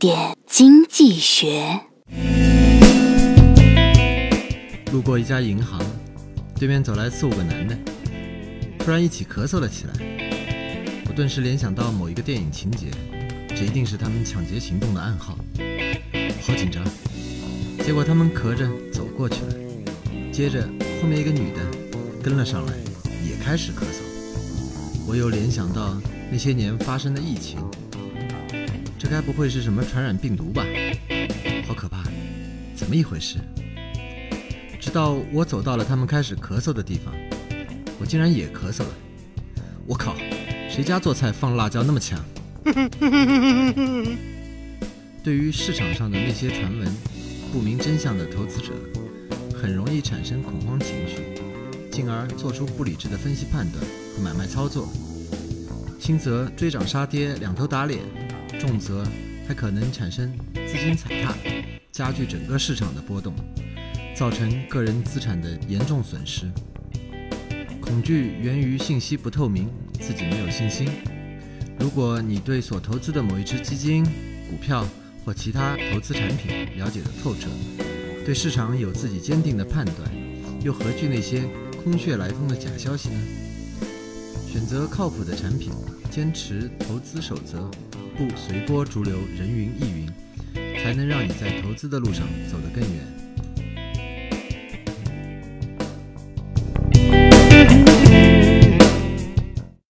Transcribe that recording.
点经济学。路过一家银行，对面走来四五个男的，突然一起咳嗽了起来。我顿时联想到某一个电影情节，这一定是他们抢劫行动的暗号。好紧张。结果他们咳着走过去了，接着后面一个女的跟了上来，也开始咳嗽。我又联想到那些年发生的疫情，这该不会是什么传染病毒吧？好可怕！怎么一回事？直到我走到了他们开始咳嗽的地方，我竟然也咳嗽了。我靠！谁家做菜放辣椒那么强？对于市场上的那些传闻、不明真相的投资者，很容易产生恐慌情绪，进而做出不理智的分析判断和买卖操作。轻则追涨杀跌，两头打脸；重则还可能产生资金踩踏，加剧整个市场的波动。造成个人资产的严重损失。恐惧源于信息不透明，自己没有信心。如果你对所投资的某一只基金、股票或其他投资产品了解的透彻，对市场有自己坚定的判断，又何惧那些空穴来风的假消息呢？选择靠谱的产品，坚持投资守则，不随波逐流、人云亦云，才能让你在投资的路上走得更远。